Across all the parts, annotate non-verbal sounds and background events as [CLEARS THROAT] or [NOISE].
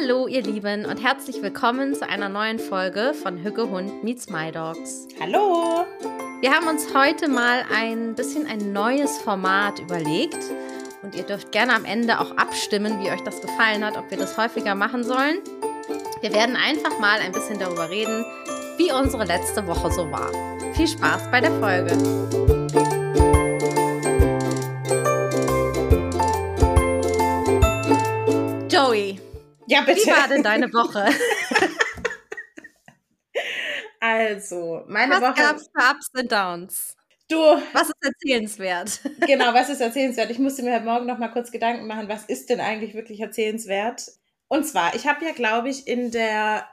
Hallo, ihr Lieben, und herzlich willkommen zu einer neuen Folge von Hücke Hund meets My Dogs. Hallo! Wir haben uns heute mal ein bisschen ein neues Format überlegt. Und ihr dürft gerne am Ende auch abstimmen, wie euch das gefallen hat, ob wir das häufiger machen sollen. Wir werden einfach mal ein bisschen darüber reden, wie unsere letzte Woche so war. Viel Spaß bei der Folge! Ja, bitte. wie war denn deine Woche? [LAUGHS] Also, meine Was Woche. gab's für Ups und Downs? Du, Was ist erzählenswert? [LAUGHS] genau, was ist erzählenswert? Ich musste mir heute Morgen noch mal kurz Gedanken machen, was ist denn eigentlich wirklich erzählenswert? Und zwar, ich habe ja, glaube ich, in der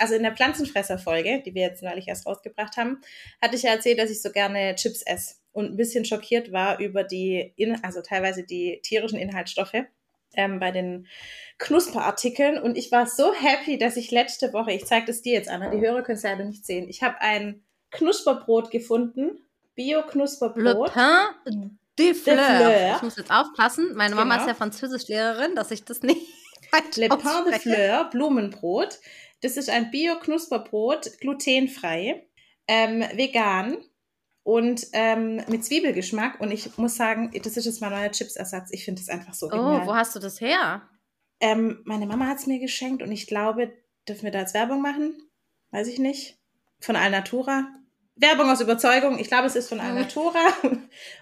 also in der Pflanzenfresser-Folge, die wir jetzt neulich erst rausgebracht haben, hatte ich ja erzählt, dass ich so gerne Chips esse und ein bisschen schockiert war über die, also teilweise die tierischen Inhaltsstoffe ähm, bei den Knusperartikeln. Und ich war so happy, dass ich letzte Woche, ich zeige das dir jetzt an, die Hörer können es leider nicht sehen, ich habe ein Knusperbrot gefunden, Le Bio-Knusperbrot. Pain de Fleur. Ich muss jetzt aufpassen. Meine Mama Genau. ist ja Französischlehrerin, dass ich das nicht [LAUGHS] Le Pain de. Fleur, Blumenbrot. Das ist ein Bio-Knusperbrot, glutenfrei, ähm, vegan und ähm, mit Zwiebelgeschmack. Und ich muss sagen, das ist jetzt mein neuer Chipsersatz. Ich finde das einfach so Oh, genial. wo hast du das her? ähm, meine Mama hat es mir geschenkt und ich glaube, dürfen wir da jetzt Werbung machen? Weiß ich nicht. Von Alnatura. Werbung aus Überzeugung. Ich glaube, es ist von. Alnatura.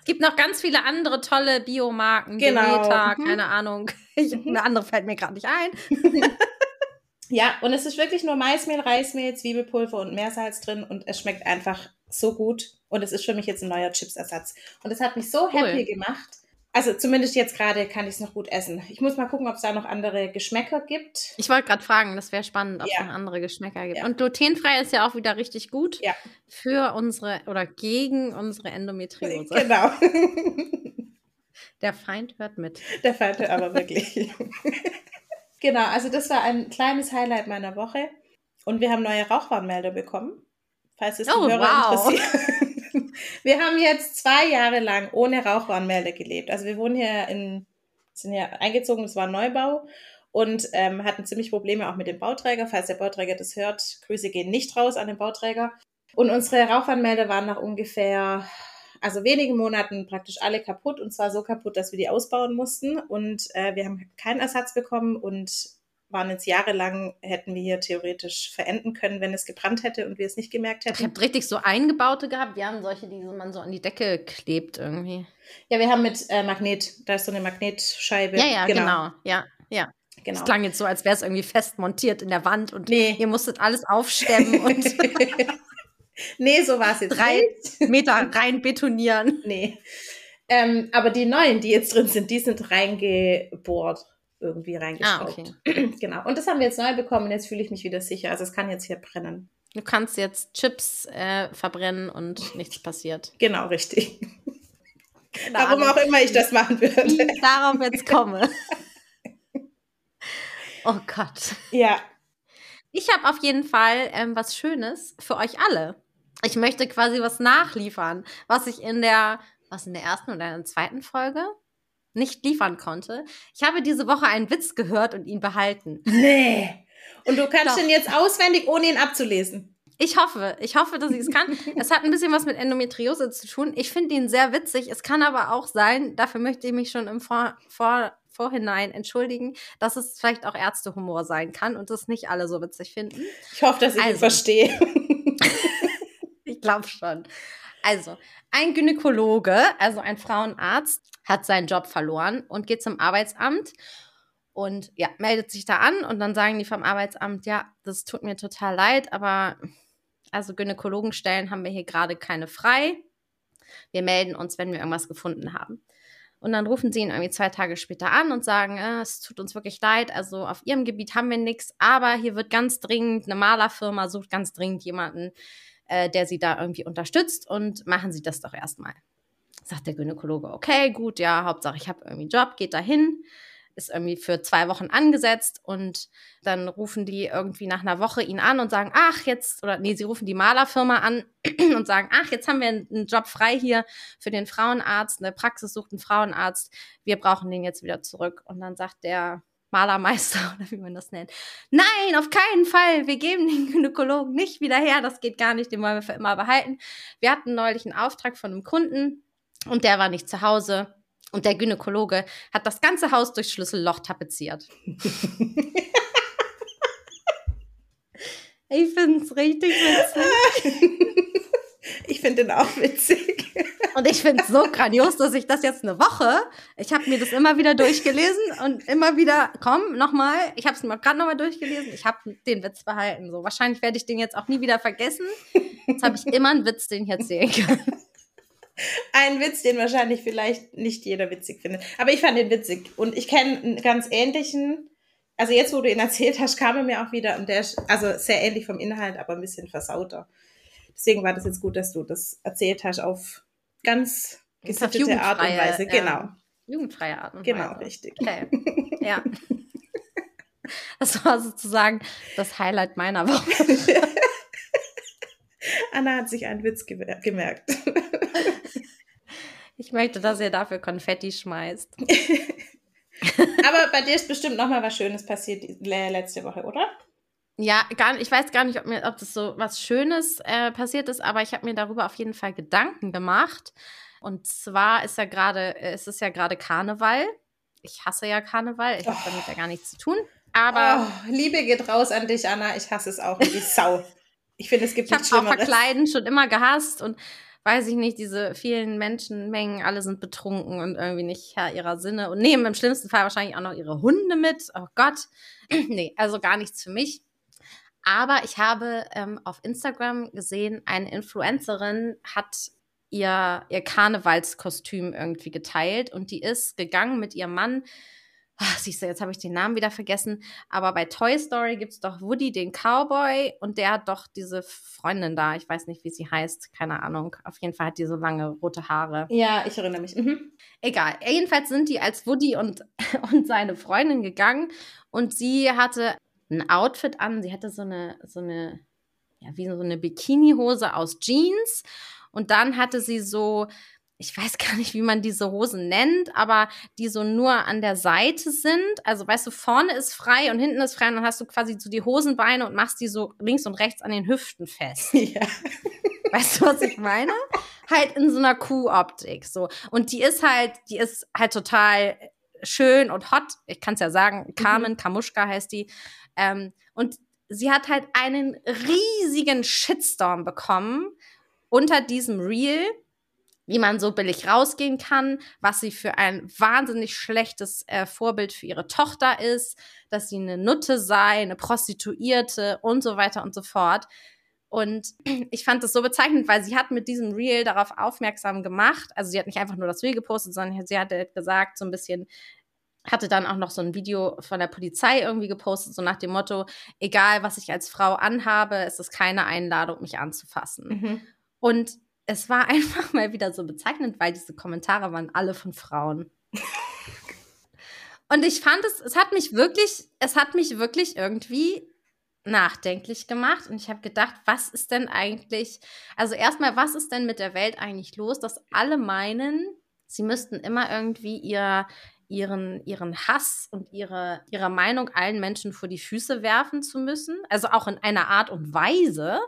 Es gibt noch ganz viele andere tolle Biomarken. Genau. Mhm. keine Ahnung. Ich, Mhm. Eine andere fällt mir gerade nicht ein. [LAUGHS] Ja, und es ist wirklich nur Maismehl, Reismehl, Zwiebelpulver und Meersalz drin und es schmeckt einfach so gut. Und es ist für mich jetzt ein neuer Chipsersatz. Und es hat mich so Cool. happy gemacht. Also zumindest jetzt gerade kann ich es noch gut essen. Ich muss mal gucken, ob es da noch andere Geschmäcker gibt. Ich wollte gerade fragen, das wäre spannend, ob es Ja. noch andere Geschmäcker gibt. Ja. Und glutenfrei ist ja auch wieder richtig gut Ja. für unsere oder gegen unsere Endometriose. [LAUGHS] Genau. Der Feind hört mit. Der Falte aber wirklich. [LAUGHS] genau, also das war ein kleines Highlight meiner Woche. Und wir haben neue Rauchwarnmelder bekommen. Falls es die Oh, Hörer wow. interessiert. [LAUGHS] Wir haben jetzt zwei Jahre lang ohne Rauchwarnmelder gelebt. Also wir wohnen hier in, sind hier eingezogen, es war Neubau und ähm, hatten ziemlich Probleme auch mit dem Bauträger. Falls der Bauträger das hört, Grüße gehen nicht raus an den Bauträger. Und unsere Rauchwarnmelder waren nach ungefähr, also wenigen Monaten praktisch alle kaputt und zwar so kaputt, dass wir die ausbauen mussten und äh, wir haben keinen Ersatz bekommen und waren jetzt jahrelang, hätten wir hier theoretisch verenden können, wenn es gebrannt hätte und wir es nicht gemerkt Ich hätten. habe richtig so eingebaute gehabt. Wir haben solche, die man so an die Decke klebt irgendwie. Ja, wir haben mit äh, Magnet, da ist so eine Magnetscheibe. Ja, ja, genau. Ja, ja. genau. Es klang jetzt so, als wäre es irgendwie fest montiert in der Wand und Nee. ihr musstet alles aufstemmen [LAUGHS] und [LAUGHS] nee, so war es jetzt drei nicht. [LAUGHS] Meter rein betonieren. Nee. Ähm, aber die neuen, die jetzt drin sind, die sind reingebohrt, irgendwie Ah, reingeschraubt. okay. [CLEARS THROAT] Genau. Und das haben wir jetzt neu bekommen jetzt fühle ich mich wieder sicher. Also es kann jetzt hier brennen. Du kannst jetzt Chips äh, verbrennen und [LAUGHS] nichts passiert. Genau, richtig. Keine Warum Ahnung, auch immer ich das machen wie würde. ich darauf jetzt komme. [LAUGHS] Oh Gott. Ja. Ich habe auf jeden Fall ähm, was Schönes für euch alle. Ich möchte quasi was nachliefern, was ich in der, was in der ersten oder in der zweiten Folge nicht liefern konnte. Ich habe diese Woche einen Witz gehört und ihn behalten. Nee. Und du kannst Doch. den jetzt auswendig, ohne ihn abzulesen. Ich hoffe, ich hoffe, dass ich es kann. es hat ein bisschen was mit Endometriose zu tun. Ich finde ihn sehr witzig. Es kann aber auch sein, dafür möchte ich mich schon im Vor Vor Vorhinein entschuldigen, dass es vielleicht auch Ärztehumor sein kann und das nicht alle so witzig finden. Ich hoffe, dass ich ihn Also. verstehe. [LAUGHS] Ich glaube schon. Also, ein Gynäkologe, also ein Frauenarzt, hat seinen Job verloren und geht zum Arbeitsamt und ja, meldet sich da an und dann sagen die vom Arbeitsamt, ja, das tut mir total leid, aber also Gynäkologenstellen haben wir hier gerade keine frei. Wir melden uns, wenn wir irgendwas gefunden haben. Und dann rufen sie ihn irgendwie zwei Tage später an und sagen, äh, es tut uns wirklich leid, also auf ihrem Gebiet haben wir nichts, aber hier wird ganz dringend, eine Malerfirma sucht ganz dringend jemanden, äh, der sie da irgendwie unterstützt und machen sie das doch erstmal. Sagt der Gynäkologe, okay, gut, ja, Hauptsache ich habe irgendwie einen Job, geht dahin, ist irgendwie für zwei Wochen angesetzt und dann rufen die irgendwie nach einer Woche ihn an und sagen, ach, jetzt, oder nee, sie rufen die Malerfirma an [CLEARS THROAT] und sagen, ach, jetzt haben wir einen Job frei hier für den Frauenarzt, eine Praxis sucht einen Frauenarzt, wir brauchen den jetzt wieder zurück. Und dann sagt der Malermeister [LAUGHS] oder wie man das nennt. Nein, auf keinen Fall. Wir geben den Gynäkologen nicht wieder her. Das geht gar nicht. Den wollen wir für immer behalten. Wir hatten neulich einen Auftrag von einem Kunden und der war nicht zu Hause. Und der Gynäkologe hat das ganze Haus durch Schlüsselloch tapeziert. [LAUGHS] ich finde es richtig witzig. [LAUGHS] Ich finde den auch witzig. Und ich finde es so grandios, dass ich das jetzt eine Woche, ich habe mir das immer wieder durchgelesen und immer wieder, komm, nochmal, ich habe es mir gerade nochmal durchgelesen, ich habe den Witz behalten. So, wahrscheinlich werde ich den jetzt auch nie wieder vergessen. Jetzt habe ich immer einen Witz, den ich erzählen kann. Ein Witz, den wahrscheinlich vielleicht nicht jeder witzig findet. Aber ich fand den witzig. Und ich kenne einen ganz ähnlichen, also jetzt, wo du ihn erzählt hast, kam er mir auch wieder und der ist also sehr ähnlich vom Inhalt, aber ein bisschen versauter. Deswegen war das jetzt gut, dass du das erzählt hast auf ganz gesittete Art und Weise. Genau. Ja, jugendfreie Art und genau, Weise. Genau, richtig. Okay. Ja. [LAUGHS] Das war sozusagen das Highlight meiner Woche. [LAUGHS] Anna hat sich einen Witz gemerkt. [LAUGHS] Ich möchte, dass ihr dafür Konfetti schmeißt. Aber bei dir ist bestimmt noch mal was Schönes passiert letzte Woche, oder? Ja, gar, ich weiß gar nicht, ob, mir, ob das so was Schönes äh, passiert ist, aber ich habe mir darüber auf jeden Fall Gedanken gemacht. Und zwar ist ja gerade, es ist ja gerade Karneval. Ich hasse ja Karneval, ich habe oh. damit ja gar nichts zu tun. Aber oh, Liebe geht raus an dich, Anna. Ich hasse es auch wie Sau. Ich finde, es gibt ich nichts. Ich habe auch Verkleiden schon immer gehasst und weiß ich nicht, diese vielen Menschenmengen, alle sind betrunken und irgendwie nicht Herr ihrer Sinne und nehmen im schlimmsten Fall wahrscheinlich auch noch ihre Hunde mit. Oh Gott. [CLEARS THROAT] nee, also gar nichts für mich. Aber ich habe ähm, auf Instagram gesehen, eine Influencerin hat ihr, ihr Karnevalskostüm irgendwie geteilt und die ist gegangen mit ihrem Mann. Ach, siehst du, jetzt habe ich den Namen wieder vergessen. Aber bei Toy Story gibt es doch Woody, den Cowboy, und der hat doch diese Freundin da. Ich weiß nicht, wie sie heißt. Keine Ahnung. Auf jeden Fall hat die so lange rote Haare. Ja, ich erinnere mich. Mhm. Egal. Jedenfalls sind die als Woody und, [LAUGHS] und seine Freundin gegangen. Und sie hatte ein Outfit an. Sie hatte so eine, so eine, ja, wie so eine Bikini-Hose aus Jeans. Und dann hatte sie so, ich weiß [LAUGHS] gar nicht, wie man diese Hosen nennt, aber die so nur an der Seite sind. Also, weißt du, vorne ist frei und hinten ist frei und dann hast du quasi so die Hosenbeine und machst die so links und rechts an den Hüften fest. [LAUGHS] Ja. Weißt du, was ich meine? halt in so einer Kuhoptik, so. Und die ist halt, die ist halt total schön und hot. Ich kann es ja sagen, Carmen mhm. Kamuschka heißt die. Ähm, und sie hat halt einen riesigen Shitstorm bekommen unter diesem Reel, wie man so billig rausgehen kann, was sie für ein wahnsinnig schlechtes äh, Vorbild für ihre Tochter ist, dass sie eine Nutte sei, eine Prostituierte und so weiter und so fort. Und [CLEARS THROAT] ich fand das so bezeichnend, weil sie hat mit diesem Reel darauf aufmerksam gemacht. Also sie hat nicht einfach nur das Reel gepostet, sondern sie hat halt gesagt, so ein bisschen, hatte dann auch noch so ein Video von der Polizei irgendwie gepostet, so nach dem Motto, egal was ich als Frau anhabe, es ist keine Einladung, mich anzufassen. Mhm. Und es war [LAUGHS] einfach mal wieder so bezeichnend, weil diese Kommentare waren alle von Frauen. [LAUGHS] Und ich fand es, es hat mich wirklich, es hat mich wirklich irgendwie nachdenklich gemacht und ich habe gedacht, was ist denn eigentlich, also erstmal, was ist denn mit der Welt eigentlich los, dass alle meinen, sie müssten immer irgendwie ihr, ihren, ihren Hass und ihre, ihre Meinung allen Menschen vor die Füße werfen zu müssen. Also auch in einer Art und Weise.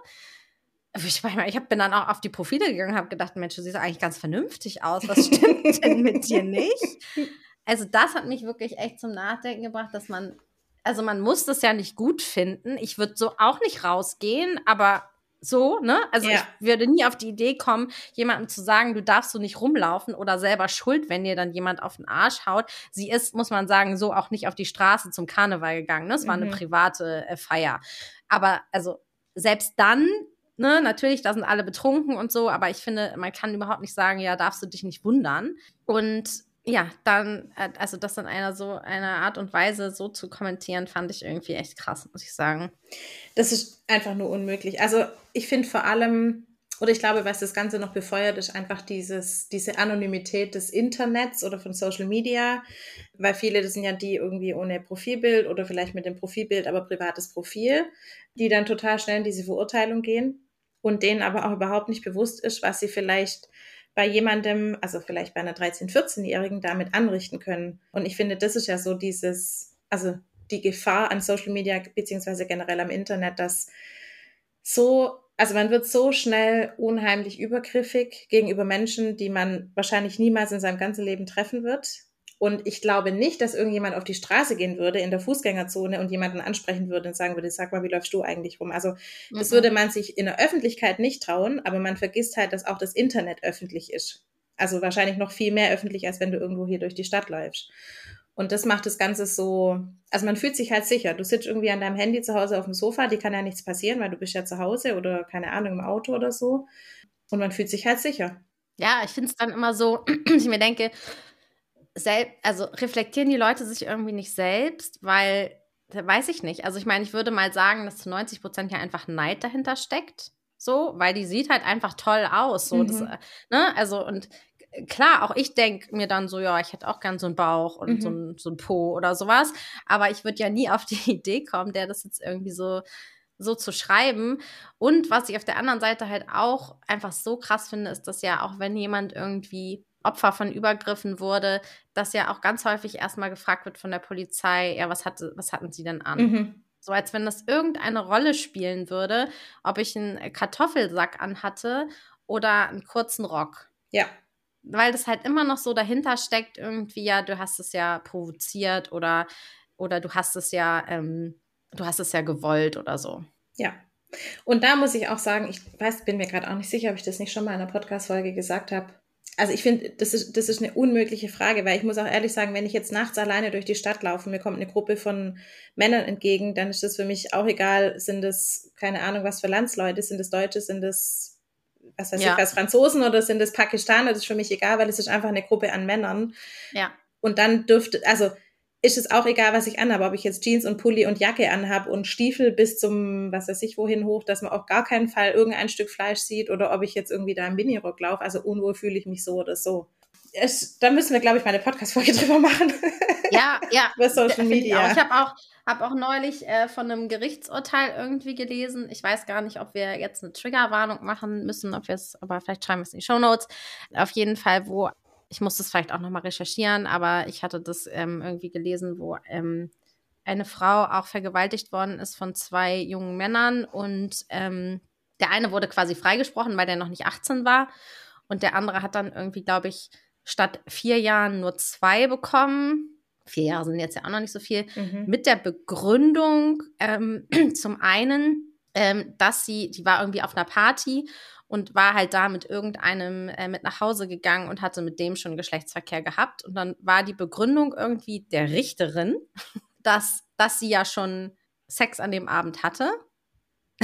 Ich, meine, ich bin dann auch auf die Profile gegangen und habe gedacht, Mensch, du siehst eigentlich ganz vernünftig aus. Was stimmt denn mit dir nicht? [LAUGHS] Also das hat mich wirklich echt zum Nachdenken gebracht, dass man, also man muss das ja nicht gut finden. Ich würde so auch nicht rausgehen, aber so, ne? Also ja. ich würde nie auf die Idee kommen, jemandem zu sagen, du darfst so nicht rumlaufen oder selber schuld, wenn dir dann jemand auf den Arsch haut. Sie ist, muss man sagen, so auch nicht auf die Straße zum Karneval gegangen. Ne? Es war mhm. eine private äh, Feier. Aber also selbst dann, ne, natürlich, da sind alle betrunken und so, aber ich finde, man kann überhaupt nicht sagen, ja, darfst du dich nicht wundern. Und ja, dann, äh, also das in einer so einer Art und Weise so zu kommentieren, fand ich irgendwie echt krass, muss ich sagen. Das ist einfach nur unmöglich. Also ich finde vor allem, oder ich glaube, was das Ganze noch befeuert, ist einfach dieses, diese Anonymität des Internets oder von Social Media, weil viele, das sind ja die irgendwie ohne Profilbild oder vielleicht mit dem Profilbild, aber privates Profil, die dann total schnell in diese Verurteilung gehen und denen aber auch überhaupt nicht bewusst ist, was sie vielleicht bei jemandem, also vielleicht bei einer 13-, 14-Jährigen damit anrichten können. Und ich finde, das ist ja so dieses, also die Gefahr an Social Media beziehungsweise generell am Internet, dass so, also man wird so schnell unheimlich übergriffig gegenüber Menschen, die man wahrscheinlich niemals in seinem ganzen Leben treffen wird. Und ich glaube nicht, dass irgendjemand auf die Straße gehen würde in der Fußgängerzone und jemanden ansprechen würde und sagen würde, sag mal, wie läufst du eigentlich rum? Also das mhm. würde man sich in der Öffentlichkeit nicht trauen, aber man vergisst halt, dass auch das Internet öffentlich ist. Also wahrscheinlich noch viel mehr öffentlich, als wenn du irgendwo hier durch die Stadt läufst. Und das macht das Ganze so, also man fühlt sich halt sicher. Du sitzt irgendwie an deinem Handy zu Hause auf dem Sofa, die kann ja nichts passieren, weil du bist ja zu Hause oder keine Ahnung im Auto oder so. Und man fühlt sich halt sicher. Ja, ich finde es dann immer so, [CLEARS THROAT] ich mir denke, selbst, also reflektieren die Leute sich irgendwie nicht selbst, weil, weiß ich nicht. Also ich meine, ich würde mal sagen, dass zu 90 Prozent ja einfach Neid dahinter steckt. So, weil die sieht halt einfach toll aus. So, mhm. das, ne? Also, und klar, auch ich denke mir dann so, ja, ich hätte auch gern so einen Bauch und mhm. so, ein, so ein Po oder sowas. Aber ich würde ja nie auf die [LAUGHS] Idee kommen, der das jetzt irgendwie so, so zu schreiben. Und was ich auf der anderen Seite halt auch einfach so krass finde, ist, dass ja auch wenn jemand irgendwie Opfer von Übergriffen wurde, dass ja auch ganz häufig erstmal gefragt wird von der Polizei, ja, was, hatte, was hatten sie denn an? Mhm. So als wenn das irgendeine Rolle spielen würde, ob ich einen Kartoffelsack anhatte oder einen kurzen Rock. Ja. Weil das halt immer noch so dahinter steckt, irgendwie, ja, du hast es ja provoziert oder, oder du hast es ja, ähm, du hast es ja gewollt oder so. Ja. Und da muss ich auch sagen, ich weiß, bin mir gerade auch nicht sicher, ob ich das nicht schon mal in einer Podcast-Folge gesagt habe also ich finde, das ist, das ist eine unmögliche Frage, weil ich muss auch ehrlich sagen, wenn ich jetzt nachts alleine durch die Stadt laufe und mir kommt eine Gruppe von Männern entgegen, dann ist das für mich auch egal, sind das, keine Ahnung, was für Landsleute, sind das Deutsche, sind das, was weiß ja. ich, was Franzosen oder sind das Pakistaner, das ist für mich egal, weil es ist einfach eine Gruppe an Männern. Ja. Und dann dürfte, also ist es auch egal, was ich anhabe, ob ich jetzt Jeans und Pulli und Jacke anhabe und Stiefel bis zum, was weiß ich, wohin hoch, dass man auf gar keinen Fall irgendein Stück Fleisch sieht oder ob ich jetzt irgendwie da im Minirock laufe. Also unwohl fühle ich mich so oder so. Es, da müssen wir, glaube ich, mal eine Podcast-Folge [LAUGHS] drüber machen. Ja, ja. [LAUGHS] Über Social Media. Ich, ich habe auch, hab auch neulich äh, von einem Gerichtsurteil irgendwie gelesen. Ich weiß gar nicht, ob wir jetzt eine Triggerwarnung machen müssen, ob wir es, aber vielleicht schreiben wir es in die Show Notes. Auf jeden Fall, wo ich muss das vielleicht auch nochmal recherchieren, aber ich hatte das ähm, irgendwie gelesen, wo ähm, eine Frau auch vergewaltigt worden ist von zwei jungen Männern und ähm, der eine wurde quasi freigesprochen, weil der noch nicht 18 war und der andere hat dann irgendwie, glaube ich, statt vier Jahren nur zwei bekommen. Vier Jahre sind jetzt ja auch noch nicht so viel. Mhm. Mit der Begründung ähm, [CLEARS THROAT] zum einen, ähm, dass sie, die war irgendwie auf einer Party und war halt da mit irgendeinem äh, mit nach Hause gegangen und hatte mit dem schon Geschlechtsverkehr gehabt. Und dann war die Begründung irgendwie der Richterin, [LAUGHS] dass, dass sie ja schon Sex an dem Abend hatte. [LAUGHS]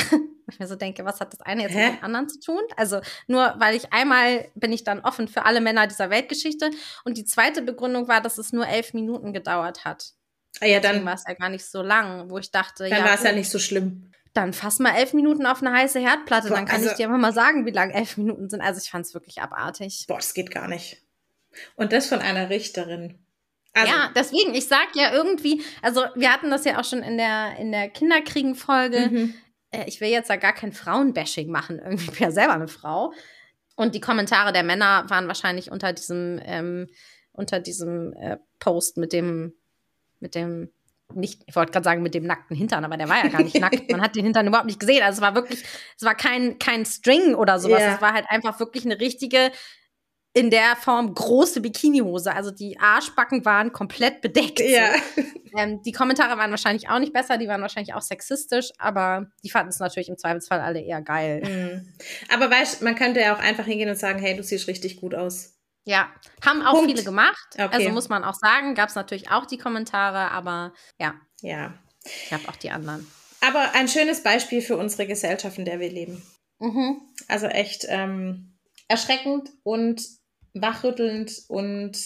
ich mir so denke, was hat das eine jetzt Hä? mit dem anderen zu tun? Also nur weil ich einmal bin ich dann offen für alle Männer dieser Weltgeschichte. Und die zweite Begründung war, dass es nur elf Minuten gedauert hat. Ah ja, dann war es ja gar nicht so lang, wo ich dachte, dann ja. war es ja nicht so schlimm dann fass mal elf Minuten auf eine heiße Herdplatte, Boah, dann kann also, ich dir immer mal sagen, wie lang elf Minuten sind. Also ich fand es wirklich abartig. Boah, das geht gar nicht. Und das von einer Richterin. Also, ja, deswegen, ich sag ja irgendwie, also wir hatten das ja auch schon in der, in der Kinderkriegen-Folge. Mhm. Äh, ich will jetzt da gar kein Frauenbashing machen, irgendwie bin ja selber eine Frau. Und die Kommentare der Männer waren wahrscheinlich unter diesem, ähm, unter diesem äh, Post mit dem, mit dem nicht, ich wollte gerade sagen, mit dem nackten Hintern, aber der war ja gar nicht nackt. Man hat den Hintern überhaupt nicht gesehen. Also es war wirklich, es war kein, kein String oder sowas. Yeah. Es war halt einfach wirklich eine richtige, in der Form große Bikinihose. Also die Arschbacken waren komplett bedeckt. Ja. So. Ähm, die Kommentare waren wahrscheinlich auch nicht besser, die waren wahrscheinlich auch sexistisch, aber die fanden es natürlich im Zweifelsfall alle eher geil. Mhm. Aber weißt, man könnte ja auch einfach hingehen und sagen, hey, du siehst richtig gut aus. Ja, haben auch Punkt. viele gemacht. Okay. Also muss man auch sagen, gab es natürlich auch die Kommentare, aber ja. Ja. Ich habe auch die anderen. Aber ein schönes Beispiel für unsere Gesellschaft, in der wir leben. Mhm. Also echt ähm, erschreckend und wachrüttelnd und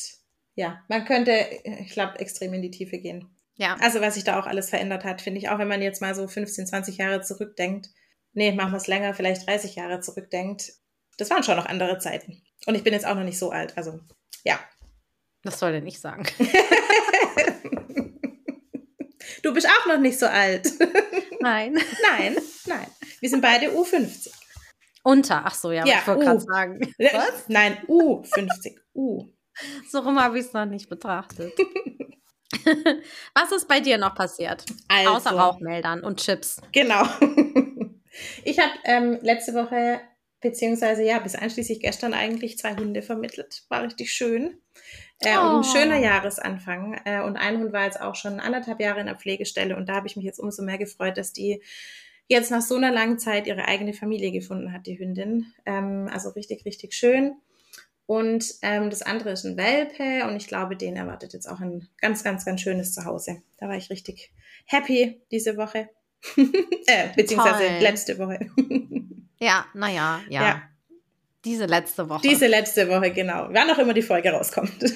ja, man könnte, ich glaube, extrem in die Tiefe gehen. Ja. Also was sich da auch alles verändert hat, finde ich, auch wenn man jetzt mal so 15, 20 Jahre zurückdenkt. Nee, machen wir es länger, vielleicht 30 Jahre zurückdenkt. Das waren schon noch andere Zeiten. Und ich bin jetzt auch noch nicht so alt, also ja. Das soll er nicht sagen. [LAUGHS] [LAUGHS] du bist auch noch nicht so alt. Nein. [LAUGHS] Nein, nein. Wir sind beide U50. Unter, ach so, ja, ja ich wollte gerade sagen. Was? Nein, U50. U. So rum habe ich es noch nicht betrachtet. Was ist bei dir noch passiert? Also, Außer Rauchmeldern und Chips. Genau. Ich habe ähm, letzte Woche, beziehungsweise ja, bis einschließlich gestern eigentlich zwei Hunde vermittelt. War richtig schön. Äh, oh. Und ein schöner oh. Jahresanfang. Äh, und ein Hund war jetzt auch schon anderthalb Jahre in der Pflegestelle. Und da habe ich mich jetzt umso mehr gefreut, dass die jetzt nach so einer langen Zeit ihre eigene Familie gefunden hat, die Hündin. Ähm, also richtig, richtig schön. Und ähm, das andere ist ein Welpe und ich glaube, den erwartet jetzt auch ein ganz, ganz, ganz schönes Zuhause. Da war ich richtig happy diese Woche. [LAUGHS] äh, beziehungsweise Toll. letzte Woche. [LAUGHS] ja, naja, ja. ja. Diese letzte Woche. Diese letzte Woche, genau. Wann auch immer die Folge rauskommt. [LAUGHS]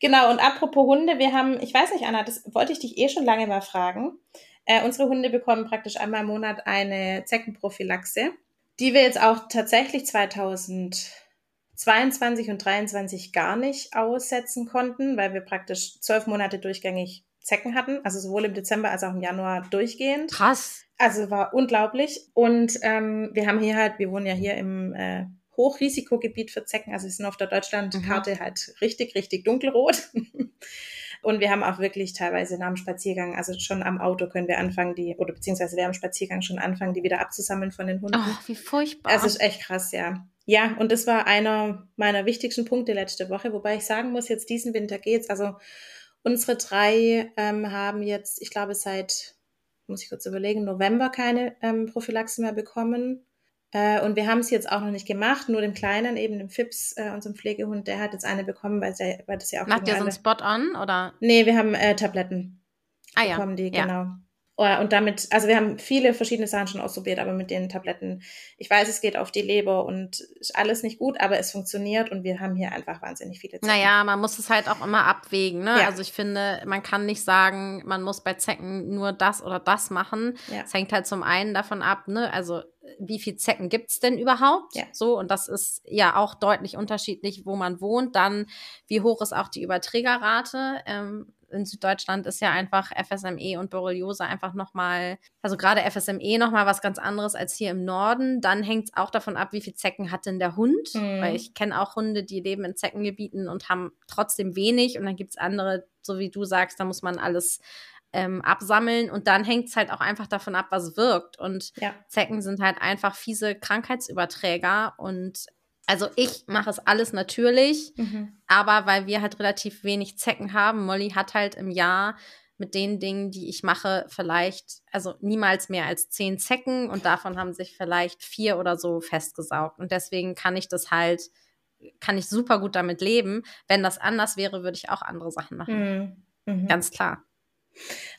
genau, und apropos Hunde, wir haben, ich weiß nicht, Anna, das wollte ich dich eh schon lange mal fragen. Äh, unsere Hunde bekommen praktisch einmal im Monat eine Zeckenprophylaxe, die wir jetzt auch tatsächlich 2022 und 2023 gar nicht aussetzen konnten, weil wir praktisch zwölf Monate durchgängig Zecken hatten, also sowohl im Dezember als auch im Januar durchgehend. Krass. Also war unglaublich. Und ähm, wir haben hier halt, wir wohnen ja hier im äh, Hochrisikogebiet für Zecken, also wir sind auf der Deutschlandkarte mhm. halt richtig, richtig dunkelrot. [LAUGHS] Und wir haben auch wirklich teilweise nach dem Spaziergang, also schon am Auto können wir anfangen, die, oder beziehungsweise wir am Spaziergang schon anfangen, die wieder abzusammeln von den Hunden. Oh, wie furchtbar. Es ist echt krass, ja. Ja, und das war einer meiner wichtigsten Punkte letzte Woche, wobei ich sagen muss, jetzt diesen Winter geht's. Also Unsere drei ähm, haben jetzt, ich glaube, seit, muss ich kurz überlegen, November keine ähm, Prophylaxe mehr bekommen. Äh, und wir haben es jetzt auch noch nicht gemacht, nur dem Kleinen, eben dem Fips, äh, unserem Pflegehund, der hat jetzt eine bekommen, weil, der, weil das ja auch. Macht ihr so einen Spot on oder? Nee, wir haben äh, Tabletten. Ah ja. Bekommen die, ja. genau. Oh, und damit, also wir haben viele verschiedene Sachen schon ausprobiert, aber mit den Tabletten, ich weiß, es geht auf die Leber und ist alles nicht gut, aber es funktioniert und wir haben hier einfach wahnsinnig viele Zecken. Naja, man muss es halt auch immer abwägen. Ne? Ja. Also ich finde, man kann nicht sagen, man muss bei Zecken nur das oder das machen. Es ja. hängt halt zum einen davon ab, ne, also wie viel Zecken gibt's denn überhaupt? Ja. So, und das ist ja auch deutlich unterschiedlich, wo man wohnt. Dann, wie hoch ist auch die Überträgerrate? Ähm, in Süddeutschland ist ja einfach FSME und Borreliose einfach nochmal, also gerade FSME nochmal was ganz anderes als hier im Norden. Dann hängt es auch davon ab, wie viel Zecken hat denn der Hund. Mhm. Weil ich kenne auch Hunde, die leben in Zeckengebieten und haben trotzdem wenig. Und dann gibt's andere, so wie du sagst, da muss man alles ähm, absammeln und dann hängt es halt auch einfach davon ab, was wirkt. Und ja. Zecken sind halt einfach fiese Krankheitsüberträger und also ich mache es alles natürlich, mhm. aber weil wir halt relativ wenig Zecken haben, Molly hat halt im Jahr mit den Dingen, die ich mache, vielleicht, also niemals mehr als zehn Zecken und davon haben sich vielleicht vier oder so festgesaugt. Und deswegen kann ich das halt, kann ich super gut damit leben. Wenn das anders wäre, würde ich auch andere Sachen machen. Mhm. Mhm. Ganz klar.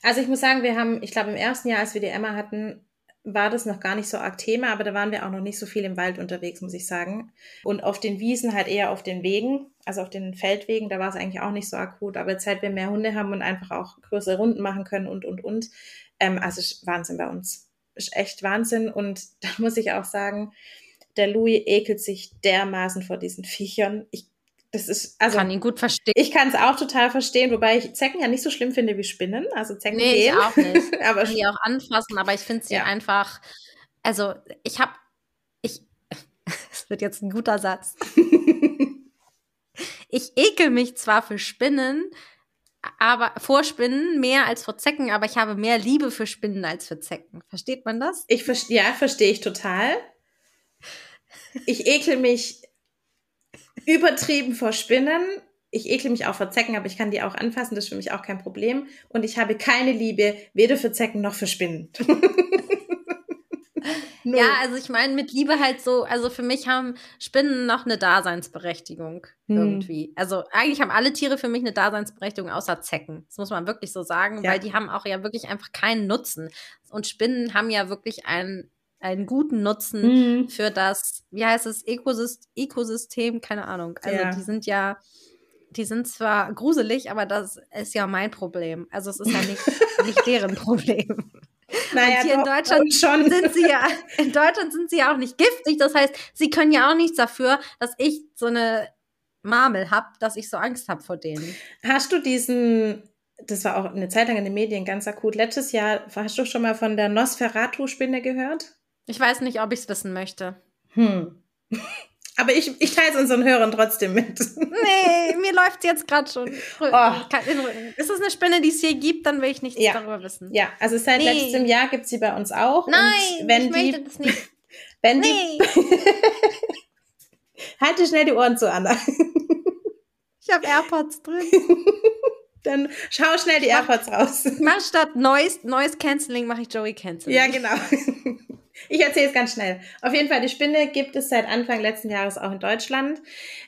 Also ich muss sagen, wir haben, ich glaube, im ersten Jahr, als wir die Emma hatten, war das noch gar nicht so arg Thema, aber da waren wir auch noch nicht so viel im Wald unterwegs, muss ich sagen. Und auf den Wiesen halt eher auf den Wegen, also auf den Feldwegen, da war es eigentlich auch nicht so akut. Aber jetzt seit wir mehr Hunde haben und einfach auch größere Runden machen können und, und, und, ähm, also Wahnsinn bei uns. Ist echt Wahnsinn. Und [LAUGHS] da muss ich auch sagen, der Louis ekelt sich dermaßen vor diesen Viechern. Ich das ist, also. Kann ihn gut verstehen. Ich kann es auch total verstehen, wobei ich Zecken ja nicht so schlimm finde wie Spinnen. Also Zecken nee, gehen. Ich auch nicht. aber [LAUGHS] ich kann die auch anfassen, aber ich finde sie ja. einfach, also ich habe, ich, [LAUGHS] es wird jetzt ein guter Satz. [LAUGHS] ich ekel mich zwar für Spinnen, aber vor Spinnen mehr als vor Zecken, aber ich habe mehr Liebe für Spinnen als für Zecken. Versteht man das? Ich ja, verstehe ich total. Ich ekel mich übertrieben vor Spinnen. Ich ekle mich auch vor Zecken, aber ich kann die auch anfassen, das ist für mich auch kein Problem. Und ich habe keine Liebe weder für Zecken noch für Spinnen. [LAUGHS] ja, also ich meine mit Liebe halt so, also für mich haben Spinnen noch eine Daseinsberechtigung hm. irgendwie. Also eigentlich haben alle Tiere für mich eine Daseinsberechtigung außer Zecken. Das muss man wirklich so sagen, ja. weil die haben auch ja wirklich einfach keinen Nutzen. Und Spinnen haben ja wirklich einen einen guten Nutzen mhm. für das, wie heißt es, Ökosystem, Ökosystem, keine Ahnung. Also ja. die sind ja, die sind zwar gruselig, aber das ist ja mein Problem. Also es ist ja nicht, [LAUGHS] nicht deren Problem. Naja, und hier doch, in Deutschland schon. sind sie ja, in Deutschland sind sie ja auch nicht giftig. Das heißt, sie können ja auch nichts dafür, dass ich so eine Marmel habe, dass ich so Angst habe vor denen. Hast du diesen das war auch eine Zeit lang in den Medien ganz akut. Letztes Jahr hast du schon mal von der Nosferatu-Spinne gehört? Ich weiß nicht, ob ich es wissen möchte. Hm. [LAUGHS] Aber ich, ich teile es unseren Hörern trotzdem mit. [LAUGHS] Nee, mir läuft jetzt gerade schon. Oh. Ist es eine Spinne, die es hier gibt, dann will ich nichts ja. darüber wissen. Ja, also seit nee. letztem Jahr gibt es sie bei uns auch. Nein, wenn ich die, möchte das nicht. [LAUGHS] Wenn nee. die. Halte schnell die Ohren zu, Anna. ich habe AirPods drin. Dann schau schnell die AirPods raus. Mach statt Noise, Noise Cancelling mache ich Joey Cancelling. Ja, genau. Ich erzähle es ganz schnell. Auf jeden Fall, die Spinne gibt es seit Anfang letzten Jahres auch in Deutschland.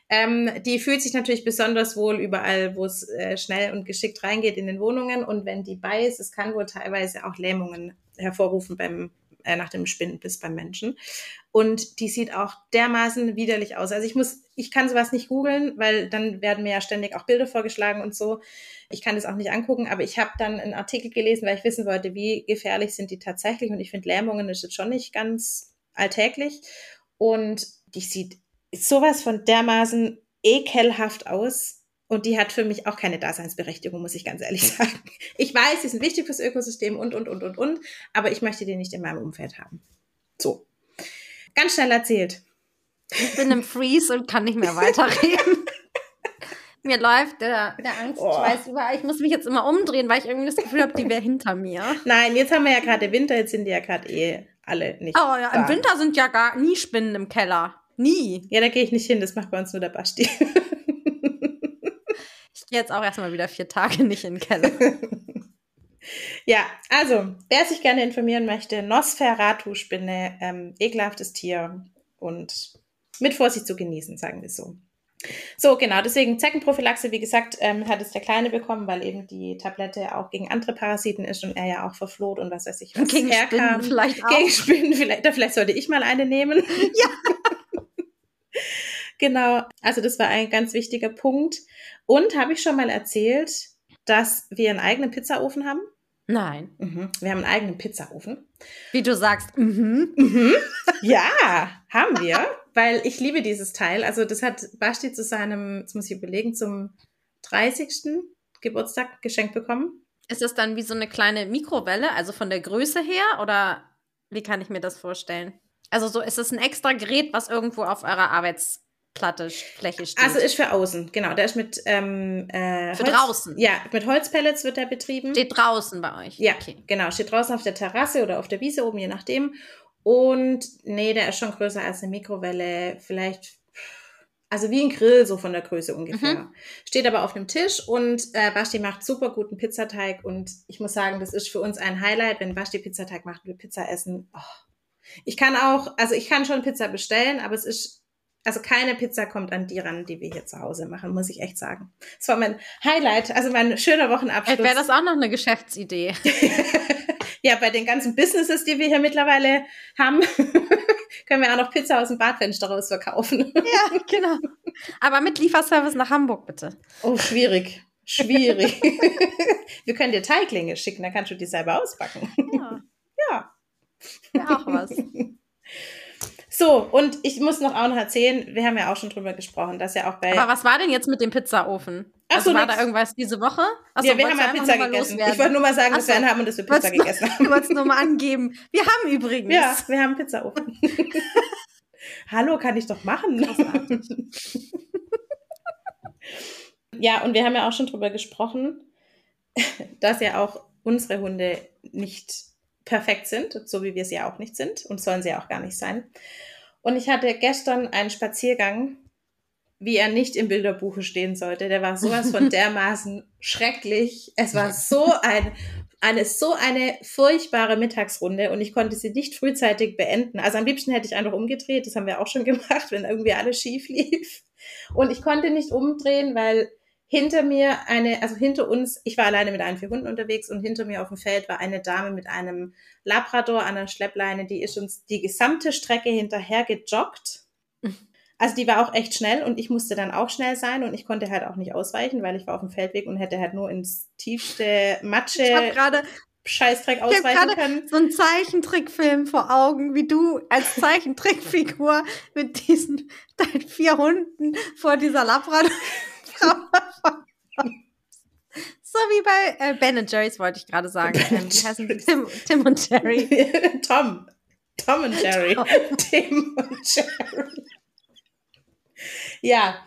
Ähm, die fühlt sich natürlich besonders wohl überall, wo es äh, schnell und geschickt reingeht in den Wohnungen. Und wenn die bei ist, es kann wohl teilweise auch Lähmungen hervorrufen beim äh, nach dem Spinnenbiss beim Menschen. Und die sieht auch dermaßen widerlich aus. Also ich muss, ich kann sowas nicht googeln, weil dann werden mir ja ständig auch Bilder vorgeschlagen und so. Ich kann das auch nicht angucken, aber ich habe dann einen Artikel gelesen, weil ich wissen wollte, wie gefährlich sind die tatsächlich. Und ich finde, Lähmungen ist jetzt schon nicht ganz alltäglich. Und die sieht sowas von dermaßen ekelhaft aus. Und die hat für mich auch keine Daseinsberechtigung, muss ich ganz ehrlich sagen. Ich weiß, sie sind wichtig fürs Ökosystem und, und, und, und, und, aber ich möchte die nicht in meinem Umfeld haben. So. Ganz schnell erzählt. Ich bin im Freeze und kann nicht mehr weiterreden. [LAUGHS] mir läuft der, der Angst, oh. ich weiß überall, ich muss mich jetzt immer umdrehen, weil ich irgendwie das Gefühl habe, die wäre hinter mir. Nein, jetzt haben wir ja gerade Winter, jetzt sind die ja gerade eh alle nicht. Oh ja, da. im Winter sind ja gar nie Spinnen im Keller. Nie. Ja, da gehe ich nicht hin, das macht bei uns nur der Basti. Jetzt auch erstmal wieder vier Tage nicht in den Keller. [LAUGHS] ja, also, wer sich gerne informieren möchte, Nosferatu-Spinne, ähm, ekelhaftes Tier und mit Vorsicht zu genießen, sagen wir so. So, genau, deswegen Zeckenprophylaxe, wie gesagt, ähm, hat es der Kleine bekommen, weil eben die Tablette auch gegen andere Parasiten ist und er ja auch verfloht und was weiß ich, was gegen herkam. Spinnen vielleicht auch. Gegen Spinnen, vielleicht, vielleicht sollte ich mal eine nehmen. Ja. [LAUGHS] genau, also das war ein ganz wichtiger Punkt. Und habe ich schon mal erzählt, dass wir einen eigenen Pizzaofen haben? Nein. Mhm. Wir haben einen eigenen Pizzaofen. Wie du sagst, mhm. Mhm. Ja, haben wir weil ich liebe dieses Teil. Also das hat Basti zu seinem, jetzt muss ich überlegen, zum 30. Geburtstag geschenkt bekommen. Ist es dann wie so eine kleine Mikrowelle, also von der Größe her oder wie kann ich mir das vorstellen? Also so ist es ein extra Gerät, was irgendwo auf eurer Arbeitsplatte Fläche steht. Also ist für außen, genau. Der ist mit ähm, äh, für Holz, draußen. Ja, mit Holzpellets wird der betrieben. Steht draußen bei euch. Ja, okay. genau. Steht draußen auf der Terrasse oder auf der Wiese oben, je nachdem. Und nee, der ist schon größer als eine Mikrowelle. Vielleicht, also wie ein Grill, so von der Größe ungefähr. Mhm. Steht aber auf dem Tisch und äh, Basti macht super guten Pizzateig. Und ich muss sagen, das ist für uns ein Highlight, wenn Basti Pizzateig macht und wir Pizza essen. Oh. Ich kann auch, also ich kann schon Pizza bestellen, aber es ist, also keine Pizza kommt an die ran, die wir hier zu Hause machen, muss ich echt sagen. Das war mein Highlight, also mein schöner Wochenabschluss. Wäre das auch noch eine Geschäftsidee? [LAUGHS] ja, bei den ganzen Businesses, die wir hier mittlerweile haben, [LAUGHS] können wir auch noch Pizza aus dem Badfenster raus verkaufen. ja, genau. Aber mit Lieferservice nach Hamburg, bitte. Oh, schwierig. Schwierig. [LAUGHS] wir können dir Teiglinge schicken, dann kannst du die selber ausbacken. Ja. Ja. Ja, auch was. So, und ich muss noch auch noch erzählen, wir haben ja auch schon drüber gesprochen, dass ja auch bei. Aber was war denn jetzt mit dem Pizzaofen? Ach also so, war nix. da irgendwas diese Woche? Achso, ja, wir haben ja Pizza gegessen. Ich wollte nur mal sagen, dass so. wir haben und dass wir Pizza gegessen haben. [LAUGHS] Ich wollte es nur mal angeben. Wir haben übrigens. Ja, wir haben Pizzaofen. [LAUGHS] Hallo, kann ich doch machen. [LAUGHS] ja, und wir haben ja auch schon drüber gesprochen, dass ja auch unsere Hunde nicht perfekt sind, so wie wir sie ja auch nicht sind und sollen sie ja auch gar nicht sein. Und ich hatte gestern einen Spaziergang, wie er nicht im Bilderbuche stehen sollte. Der war sowas von [LAUGHS] dermaßen schrecklich. Es war so ein, eine, so eine furchtbare Mittagsrunde und ich konnte sie nicht frühzeitig beenden. Also am liebsten hätte ich einfach umgedreht. Das haben wir auch schon [LAUGHS] gemacht, wenn irgendwie alles schief lief. Und ich konnte nicht umdrehen, weil hinter mir eine, also hinter uns, ich war alleine mit allen vier Hunden unterwegs und hinter mir auf dem Feld war eine Dame mit einem Labrador an der Schleppleine, die ist uns die gesamte Strecke hinterher gejoggt. [LAUGHS] Also die war auch echt schnell und ich musste dann auch schnell sein und ich konnte halt auch nicht ausweichen, weil ich war auf dem Feldweg und hätte halt nur ins tiefste Matsche. Ich habe gerade Scheißdreck ausweichen ich können. So ein Zeichentrickfilm vor Augen, wie du als [LAUGHS] Zeichentrickfigur mit diesen deinen vier Hunden vor dieser Labrador so wie bei äh, Ben Jerry's wollte ich gerade sagen. Ähm, die heißen Tim, Tim und Jerry. [LAUGHS] Tom. Tom und Jerry. Tom. Tim und Jerry. Ja.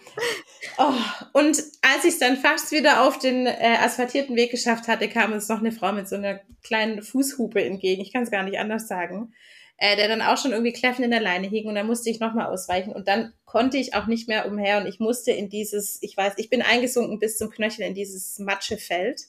Oh, und als ich es dann fast wieder auf den äh, asphaltierten Weg geschafft hatte, kam uns noch eine Frau mit so einer kleinen Fußhupe entgegen. Ich kann es gar nicht anders sagen. Äh, der dann auch schon irgendwie kläffend in der Leine hing und dann musste ich nochmal ausweichen und dann konnte ich auch nicht mehr umher und ich musste in dieses, ich weiß, ich bin eingesunken bis zum Knöchel in dieses Matschefeld.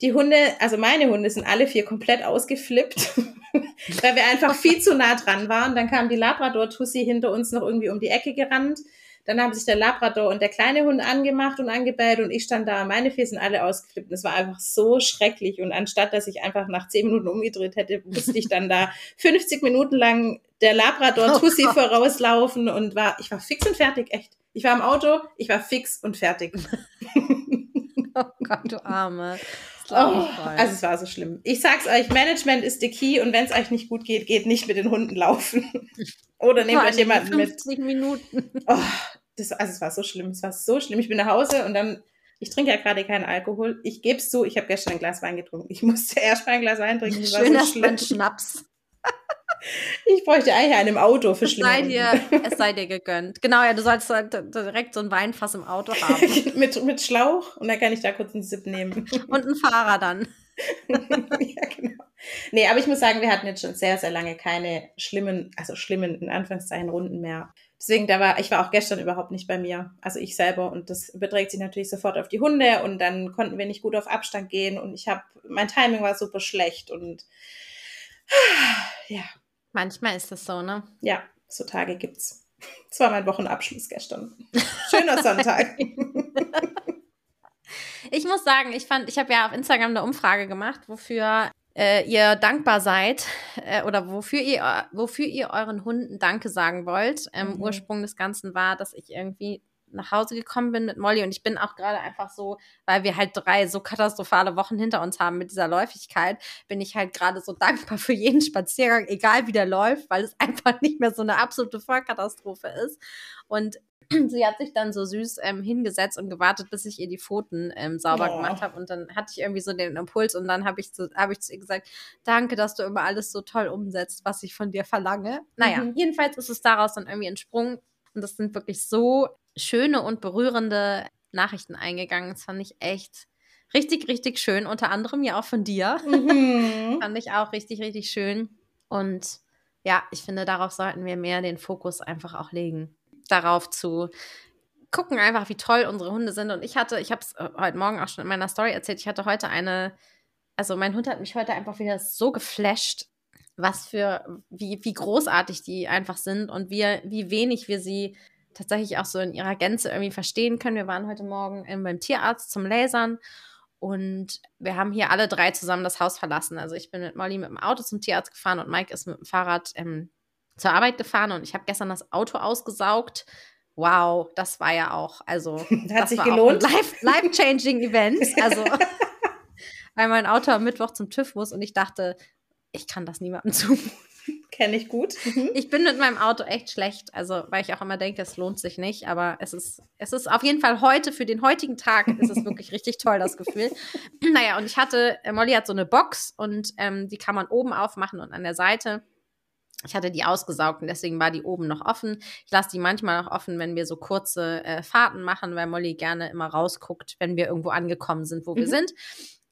Die Hunde, also meine Hunde sind alle vier komplett ausgeflippt, [LAUGHS] weil wir einfach viel zu nah dran waren. Dann kam die Labrador-Tussi hinter uns noch irgendwie um die Ecke gerannt dann haben sich der Labrador und der kleine Hund angemacht und angebellt und ich stand da, meine Füße sind alle ausgeflippt. Es war einfach so schrecklich und anstatt, dass ich einfach nach zehn Minuten umgedreht hätte, musste ich dann da [LAUGHS] 50 Minuten lang der Labrador oh Tussi oh vorauslaufen und war, ich war fix und fertig, echt. Ich war im Auto, ich war fix und fertig. [LAUGHS] oh Gott, du Arme. Oh, also es war so schlimm. Ich sag's euch, Management ist der Key und wenn es euch nicht gut geht, geht nicht mit den Hunden laufen. [LAUGHS] Oder nehmt euch jemanden 50 mit. Minuten. Oh, das, also es war so schlimm, es war so schlimm. Ich bin nach Hause und dann, ich trinke ja gerade keinen Alkohol. Ich gebe es zu, ich habe gestern ein Glas Wein getrunken. Ich musste [LAUGHS] erst mal ein Glas Wein trinken. Das Schön, war so schlimm. Schnaps. [LAUGHS] Ich bräuchte eigentlich einen im Auto für schlimme es sei, dir, es sei dir gegönnt. Genau, ja, du sollst direkt so ein Weinfass im Auto haben. [LAUGHS] mit, mit Schlauch und dann kann ich da kurz einen Sip nehmen. Und einen Fahrer dann. [LAUGHS] ja, genau. Nee, aber ich muss sagen, wir hatten jetzt schon sehr, sehr lange keine schlimmen, also schlimmen, in Anführungszeichen, Runden mehr. Deswegen, da war, ich war auch gestern überhaupt nicht bei mir, also ich selber. Und das überträgt sich natürlich sofort auf die Hunde und dann konnten wir nicht gut auf Abstand gehen und ich habe, mein Timing war super schlecht und [SIGHS] ja. Manchmal ist das so, ne? Ja, so Tage gibt's. Das war mein Wochenabschluss gestern. Schöner Sonntag. [LAUGHS] ich muss sagen, ich fand, ich habe ja auf Instagram eine Umfrage gemacht, wofür äh, ihr dankbar seid äh, oder wofür ihr, wofür ihr euren Hunden Danke sagen wollt. Ähm, mhm. Ursprung des Ganzen war, dass ich irgendwie nach Hause gekommen bin mit Molly und ich bin auch gerade einfach so, weil wir halt drei so katastrophale Wochen hinter uns haben mit dieser Läufigkeit, bin ich halt gerade so dankbar für jeden Spaziergang, egal wie der läuft, weil es [LAUGHS] einfach nicht mehr so eine absolute Vollkatastrophe ist. Und [CLEARS THROAT] sie hat sich dann so süß ähm, hingesetzt und gewartet, bis ich ihr die Pfoten ähm, sauber oh. gemacht habe. Und dann hatte ich irgendwie so den Impuls und dann habe ich, zu, hab ich zu ihr gesagt, danke, dass du immer alles so toll umsetzt, was ich von dir verlange. Naja, mhm. jedenfalls ist es daraus dann irgendwie entsprungen. Und das sind wirklich so schöne und berührende Nachrichten eingegangen. Das fand ich echt richtig, richtig schön. Unter anderem ja auch von dir. Mhm. [LAUGHS] fand ich auch richtig, richtig schön. Und ja, ich finde, darauf sollten wir mehr den Fokus einfach auch legen darauf zu gucken einfach, wie toll unsere Hunde sind. Und ich hatte, ich habe es äh, heute Morgen auch schon in meiner Story erzählt, ich hatte heute eine, also mein Hund hat mich heute einfach wieder so geflasht, was für, wie, wie großartig die einfach sind und wie, wie wenig wir sie tatsächlich auch so in ihrer Gänze irgendwie verstehen können. Wir waren heute Morgen beim Tierarzt zum Lasern und wir haben hier alle drei zusammen das Haus verlassen. Also ich bin mit Molly mit dem Auto zum Tierarzt gefahren und Mike ist mit dem Fahrrad ähm, zur Arbeit gefahren und ich habe gestern das Auto ausgesaugt. Wow, das war ja auch, also [LAUGHS] hat das sich war gelohnt. Auch ein life-changing [LAUGHS] Event. Also [LAUGHS] weil mein Auto am Mittwoch zum TÜV muss und ich dachte, ich kann das niemandem zumuten. Kenne ich gut. Mhm. Ich bin mit meinem Auto echt schlecht, also weil ich auch immer denke, es lohnt sich nicht, aber es ist, es ist auf jeden Fall heute, für den heutigen Tag, ist es wirklich richtig toll, das Gefühl. Naja, und ich hatte, Molly hat so eine Box und ähm, die kann man oben aufmachen und an der Seite ich hatte die ausgesaugt und deswegen war die oben noch offen. Ich lasse die manchmal noch offen, wenn wir so kurze äh, Fahrten machen, weil Molly gerne immer rausguckt, wenn wir irgendwo angekommen sind, wo mhm. wir sind.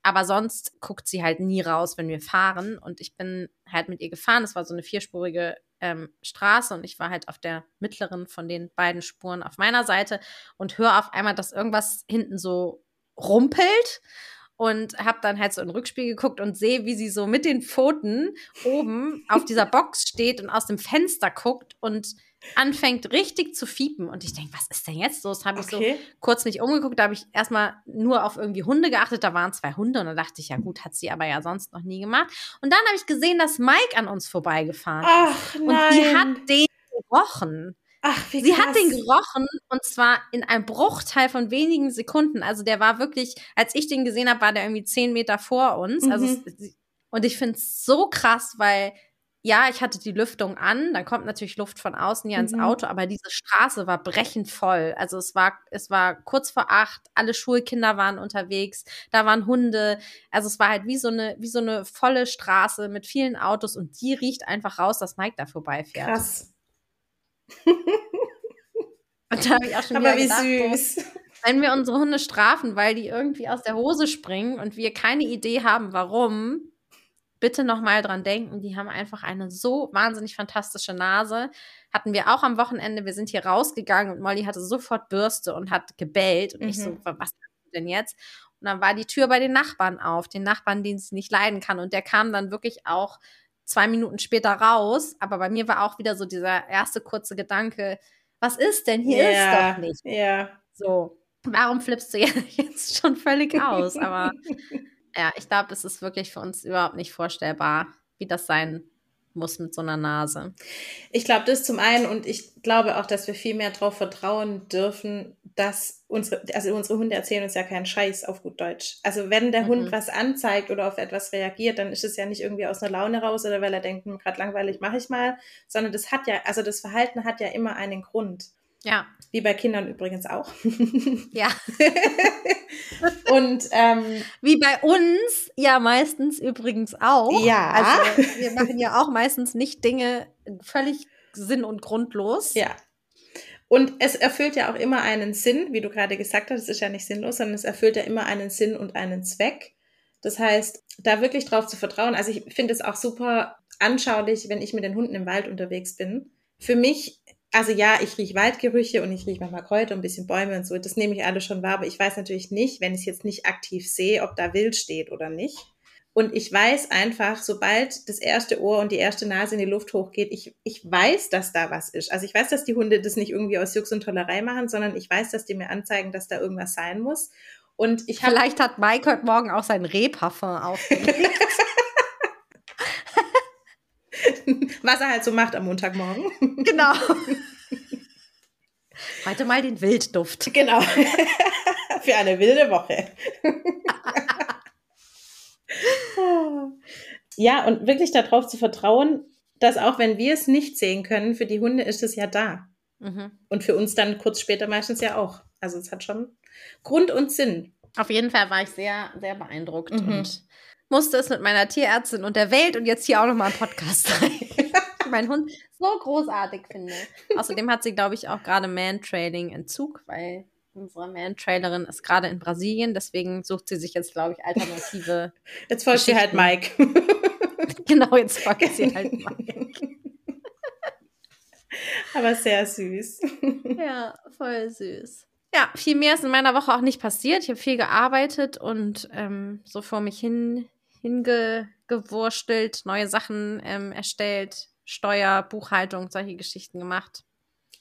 Aber sonst guckt sie halt nie raus, wenn wir fahren. Und ich bin halt mit ihr gefahren. Es war so eine vierspurige ähm, Straße und ich war halt auf der mittleren von den beiden Spuren auf meiner Seite und höre auf einmal, dass irgendwas hinten so rumpelt und habe dann halt so in den Rückspiel geguckt und sehe, wie sie so mit den Pfoten oben auf dieser [LAUGHS] Box steht und aus dem Fenster guckt und anfängt richtig zu fiepen. Und ich denke, was ist denn jetzt los? Habe ich okay. so kurz nicht umgeguckt. Da habe ich erstmal nur auf irgendwie Hunde geachtet. Da waren zwei Hunde und dann dachte ich, ja gut, hat sie aber ja sonst noch nie gemacht. Und dann habe ich gesehen, dass Mike an uns vorbeigefahren ist. Ach, nein. Und die hat den gerochen. Ach, wie Sie krass. hat den gerochen und zwar in einem Bruchteil von wenigen Sekunden. Also der war wirklich, als ich den gesehen habe, war der irgendwie zehn Meter vor uns. Also mhm. Also und ich finde es so krass, weil ja, ich hatte die Lüftung an, dann kommt natürlich Luft von außen ja ins mhm. Auto, aber diese Straße war brechend voll. Also es war, es war kurz vor acht, alle Schulkinder waren unterwegs, da waren Hunde. Also es war halt wie so eine, wie so eine volle Straße mit vielen Autos und die riecht einfach raus, dass Mike da vorbeifährt. Krass. [LAUGHS] Und da habe ich auch schon Aber wieder wie gedacht, süß. So, wenn wir unsere Hunde strafen, weil die irgendwie aus der Hose springen und wir keine Idee haben, warum, bitte nochmal dran denken, die haben einfach eine so wahnsinnig fantastische Nase. Hatten wir auch am Wochenende, wir sind hier rausgegangen und Molly hatte sofort Bürste und hat gebellt. Und ich so, Mhm. was denn jetzt? Und dann war die Tür bei den Nachbarn auf, den Nachbarn, den sie nicht leiden kann. Und der kam dann wirklich auch zwei Minuten später raus. Aber bei mir war auch wieder so dieser erste kurze Gedanke, was ist denn? Hier ist doch nicht. Ja. So, warum flippst du [LAUGHS] jetzt schon völlig aus? Aber [LAUGHS] ja, ich glaube, es ist wirklich für uns überhaupt nicht vorstellbar, wie das sein muss mit so einer Nase. Ich glaube, das zum einen und ich glaube auch, dass wir viel mehr darauf vertrauen dürfen, dass unsere, also unsere Hunde erzählen uns ja keinen Scheiß auf gut Deutsch. Also wenn der Mhm. Hund was anzeigt oder auf etwas reagiert, dann ist es ja nicht irgendwie aus einer Laune raus oder weil er denkt, gerade langweilig mache ich mal, sondern das hat ja, also das Verhalten hat ja immer einen Grund. Ja, Wie bei Kindern übrigens auch. ja. [LAUGHS] und ähm, Wie bei uns ja meistens übrigens auch. Ja. Also wir machen ja auch meistens nicht Dinge völlig sinn- und grundlos. Ja. Und es erfüllt ja auch immer einen Sinn, wie du gerade gesagt hast, es ist ja nicht sinnlos, sondern es erfüllt ja immer einen Sinn und einen Zweck. Das heißt, da wirklich drauf zu vertrauen. Also ich finde es auch super anschaulich, wenn ich mit den Hunden im Wald unterwegs bin. Für mich, also ja, ich rieche Waldgerüche und ich rieche manchmal Kräuter und ein bisschen Bäume und so. Das nehme ich alles schon wahr, aber ich weiß natürlich nicht, wenn ich es jetzt nicht aktiv sehe, ob da Wild steht oder nicht. Und ich weiß einfach, sobald das erste Ohr und die erste Nase in die Luft hochgeht, ich, ich weiß, dass da was ist. Also ich weiß, dass die Hunde das nicht irgendwie aus Jux und Tollerei machen, sondern ich weiß, dass die mir anzeigen, dass da irgendwas sein muss. Und ich habe Vielleicht hat Mike heute Morgen auch seinen Rehparfum aufgelegt. [LAUGHS] [LAUGHS] was er halt so macht am Montagmorgen. genau. Heute [LAUGHS] mal den Wildduft. genau. [LAUGHS] Für eine wilde Woche. ja, und wirklich darauf zu vertrauen, dass auch wenn wir es nicht sehen können, für die Hunde ist es ja da. Mhm. Und für uns dann kurz später meistens ja auch. Also es hat schon Grund und Sinn. Auf jeden Fall war ich sehr, sehr beeindruckt Mhm. und musste es mit meiner Tierärztin und der Welt und jetzt hier auch nochmal einen Podcast [LAUGHS] rein. [LAUGHS] mein Hund so großartig finde. Außerdem hat sie, glaube ich, auch gerade Man-Trailing-Entzug, weil unsere Man-Trailerin ist gerade in Brasilien. Deswegen sucht sie sich jetzt, glaube ich, alternative. [LAUGHS] Jetzt folgt sie halt Mike. genau, jetzt folgt sie halt mal. Aber sehr süß. Ja, voll süß. Ja, viel mehr ist in meiner Woche auch nicht passiert. Ich habe viel gearbeitet und ähm, so vor mich hin hingewurstelt, neue Sachen ähm, erstellt, Steuer, Buchhaltung, solche Geschichten gemacht.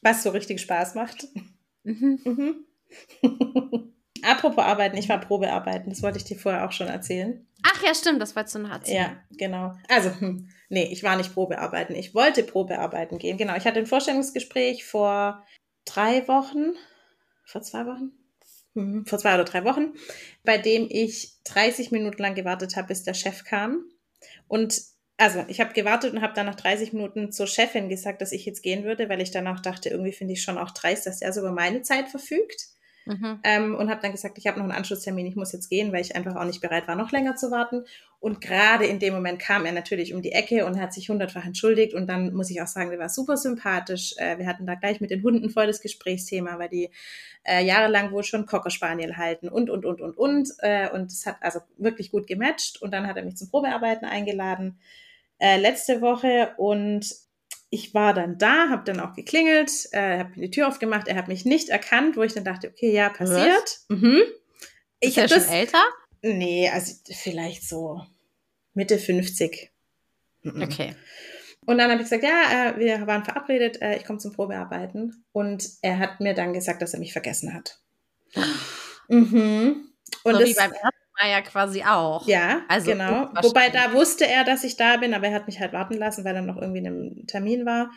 Was so richtig Spaß macht. Mhm. Mhm. [LAUGHS] Apropos Arbeiten, ich war Probearbeiten, das wollte ich dir vorher auch schon erzählen. Ach ja, stimmt, das wolltest du noch erzählen. Ja, genau. Also, hm, nee, ich war nicht Probearbeiten. Ich wollte Probearbeiten gehen. Genau, ich hatte ein Vorstellungsgespräch vor drei Wochen, vor zwei Wochen, vor zwei oder drei Wochen, bei dem ich 30 Minuten lang gewartet habe, bis der Chef kam. Und also, ich habe gewartet und habe dann nach 30 Minuten zur Chefin gesagt, dass ich jetzt gehen würde, weil ich danach dachte, irgendwie finde ich schon auch dreist, dass er so über meine Zeit verfügt. Mhm. Ähm, und habe dann gesagt, ich habe noch einen Anschlusstermin, ich muss jetzt gehen, weil ich einfach auch nicht bereit war, noch länger zu warten. Und gerade in dem Moment kam er natürlich um die Ecke und hat sich hundertfach entschuldigt. Und dann muss ich auch sagen, der war super sympathisch. Äh, wir hatten da gleich mit den Hunden voll das Gesprächsthema, weil die äh, jahrelang wohl schon Cocker Spaniel halten und, und, und, und, und. Äh, und es hat also wirklich gut gematcht. Und dann hat er mich zum Probearbeiten eingeladen äh, letzte Woche und ich war dann da, habe dann auch geklingelt, äh, habe die Tür aufgemacht, er hat mich nicht erkannt, wo ich dann dachte, okay, ja, passiert. Mhm. Ist Ich er habe schon das, älter? nee, also vielleicht so Mitte 50. Mhm. Okay. Und dann habe ich gesagt, ja, äh, wir waren verabredet, äh, ich komme zum Probearbeiten. Und er hat mir dann gesagt, dass er mich vergessen hat. Mhm. Und so das, wie beim ersten Ja quasi auch. ja, Also genau. Wobei da wusste er, dass ich da bin, aber er hat mich halt warten lassen, weil er noch irgendwie in einem Termin war.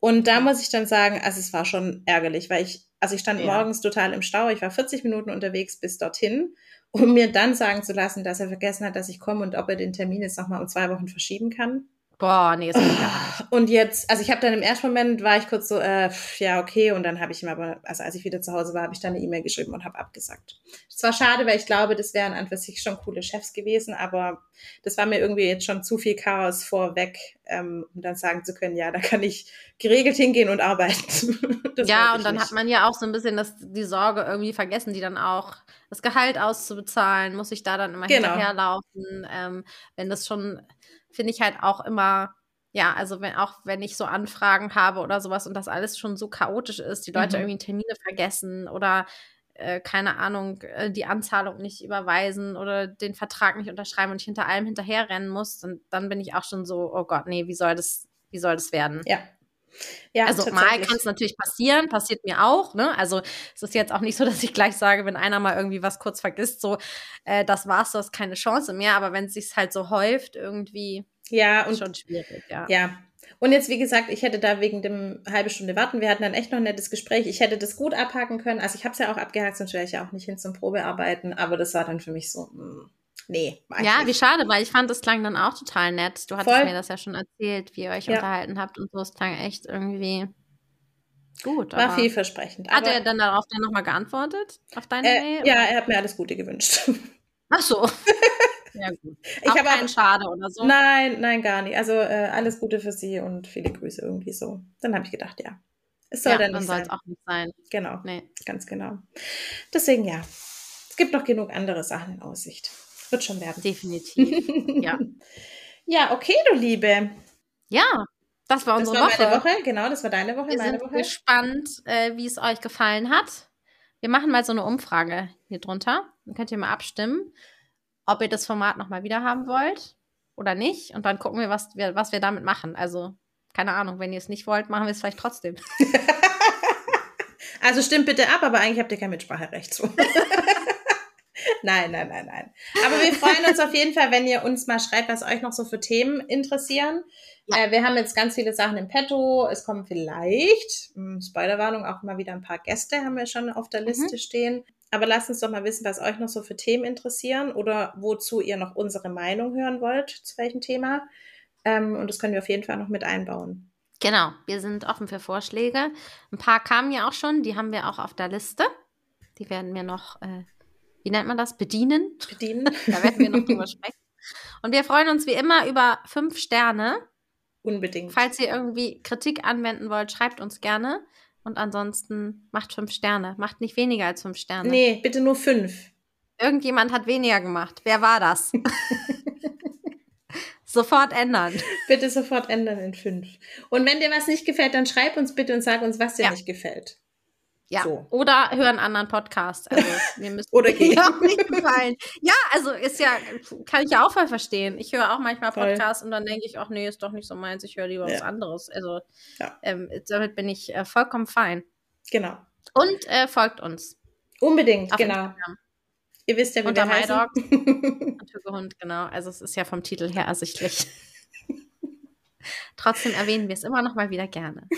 Und da muss ich dann sagen, also es war schon ärgerlich, weil ich, also ich stand Ja. morgens total im Stau. Ich war 40 Minuten unterwegs bis dorthin, um mir dann sagen zu lassen, dass er vergessen hat, dass ich komme und ob er den Termin jetzt nochmal um zwei Wochen verschieben kann. Boah, nee, ist geht gar nicht. Und jetzt, also ich habe dann im ersten Moment war ich kurz so, äh, ja, okay, und dann habe ich ihm aber, also als ich wieder zu Hause war, habe ich dann eine E-Mail geschrieben und habe abgesagt. Es war schade, weil ich glaube, das wären an für sich schon coole Chefs gewesen, aber das war mir irgendwie jetzt schon zu viel Chaos vorweg, ähm, um dann sagen zu können, ja, da kann ich geregelt hingehen und arbeiten. [LAUGHS] ja, und dann nicht. hat man ja auch so ein bisschen das, die Sorge irgendwie vergessen, die dann auch das Gehalt auszubezahlen, muss ich da dann immer genau. hinterherlaufen. Ähm, wenn das schon finde ich halt auch immer, ja, also wenn auch wenn ich so Anfragen habe oder sowas und das alles schon so chaotisch ist, die Leute mhm. irgendwie Termine vergessen oder äh, keine Ahnung, äh, die Anzahlung nicht überweisen oder den Vertrag nicht unterschreiben und ich hinter allem hinterherrennen muss, dann, dann bin ich auch schon so, oh Gott, nee, wie soll das, wie soll das werden? Ja. Ja, also mal kann es natürlich passieren, passiert mir auch. Ne? Also es ist jetzt auch nicht so, dass ich gleich sage, wenn einer mal irgendwie was kurz vergisst, so äh, das war's, du hast keine Chance mehr. Aber wenn es sich halt so häuft, irgendwie ja und schon schwierig. Ja. Ja. Und jetzt, wie gesagt, ich hätte da wegen dem halbe Stunde warten, wir hatten dann echt noch ein nettes Gespräch. Ich hätte das gut abhaken können. Also ich habe es ja auch abgehakt, sonst wäre ich ja auch nicht hin zum Probearbeiten. Aber das war dann für mich so, mh, hm, nee. Ja, wie schade, weil ich fand, das klang dann auch total nett. Du hattest Voll. mir das ja schon erzählt, wie ihr euch ja. unterhalten habt und so. Es klang echt irgendwie gut. War vielversprechend. Hat er dann darauf dann nochmal geantwortet? Auf deine äh, Mail? Ja, er hat mir alles Gute gewünscht. [LAUGHS] Ach so. [LAUGHS] ja, gut. Ich habe keinen Schade oder so. Nein, nein, gar nicht. Also äh, alles Gute für Sie und viele Grüße irgendwie so. Dann habe ich gedacht, ja. Es soll ja, dann nicht es auch nicht sein. Genau. Nee. Ganz genau. Deswegen ja. Es gibt noch genug andere Sachen in Aussicht. Wird schon werden. Definitiv. ja. [LAUGHS] Ja, okay, du Liebe. Ja, das war unsere das war Woche. Woche. Genau, das war deine Woche, Wir meine sind Woche. gespannt, äh, wie es euch gefallen hat. Wir machen mal so eine Umfrage hier drunter. Dann könnt ihr mal abstimmen, ob ihr das Format nochmal wieder haben wollt oder nicht. Und dann gucken wir, was wir, was wir damit machen. Also, keine Ahnung, wenn ihr es nicht wollt, machen wir es vielleicht trotzdem. [LAUGHS] also stimmt bitte ab, aber eigentlich habt ihr kein Mitspracherecht zu. [LAUGHS] nein, nein, nein, nein. Aber wir freuen uns auf jeden Fall, wenn ihr uns mal schreibt, was euch noch so für Themen interessieren. Ja. Äh, wir haben jetzt ganz viele Sachen im Petto. Es kommen vielleicht, hm, Spoilerwarnung, auch mal wieder ein paar Gäste haben wir schon auf der mhm. Liste mhm. stehen. Aber lasst uns doch mal wissen, was euch noch so für Themen interessieren oder wozu ihr noch unsere Meinung hören wollt, zu welchem Thema. Ähm, und das können wir auf jeden Fall noch mit einbauen. Genau, wir sind offen für Vorschläge. Ein paar kamen ja auch schon, die haben wir auch auf der Liste. Die werden wir noch, äh, wie nennt man das, bedienen. Bedienen. [LAUGHS] da werden wir noch drüber sprechen. Und wir freuen uns wie immer über fünf Sterne. Unbedingt. Falls ihr irgendwie Kritik anwenden wollt, schreibt uns gerne. Und ansonsten macht fünf Sterne. Macht nicht weniger als fünf Sterne. Nee, bitte nur fünf. Irgendjemand hat weniger gemacht. Wer war das? [LAUGHS] sofort ändern. Bitte sofort ändern in fünf. Und wenn dir was nicht gefällt, dann schreib uns bitte und sag uns, was dir ja. nicht gefällt. Ja. So. Oder hör einen anderen Podcast. Also, wir müssen [LAUGHS] Oder gehen. auch nicht gefallen. Ja, also ist ja, kann ich ja auch voll verstehen. Ich höre auch manchmal Podcasts voll. und dann denke ich, ach nee, ist doch nicht so meins, ich höre lieber ja. was anderes. Also ja. ähm, damit bin ich äh, vollkommen fein. Genau. Und äh, folgt uns. Unbedingt, Auf genau. Instagram. Ihr wisst ja, wie Unter wir heißen. [LAUGHS] MyDog. Hund, genau. Also es ist ja vom Titel her ersichtlich. [LAUGHS] Trotzdem erwähnen wir es immer noch mal wieder gerne.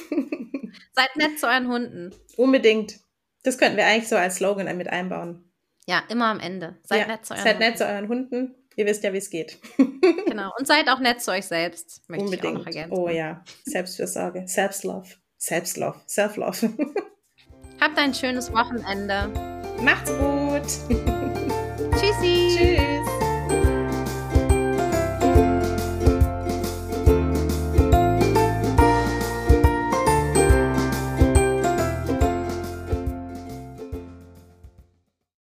Seid nett zu euren Hunden. Unbedingt. Das könnten wir eigentlich so als Slogan mit einbauen. Ja, immer am Ende. Seid ja, nett zu euren Seid Hunden. nett zu euren Hunden. Ihr wisst ja, wie es geht. [LAUGHS] genau. Und seid auch nett zu euch selbst. Möchte Unbedingt. Ich auch noch ergänzen. Oh ja. Selbstfürsorge. Selbstlove. Selbstlove. Self-love. Habt ein schönes Wochenende. Macht's gut. Tschüssi. Tschüss.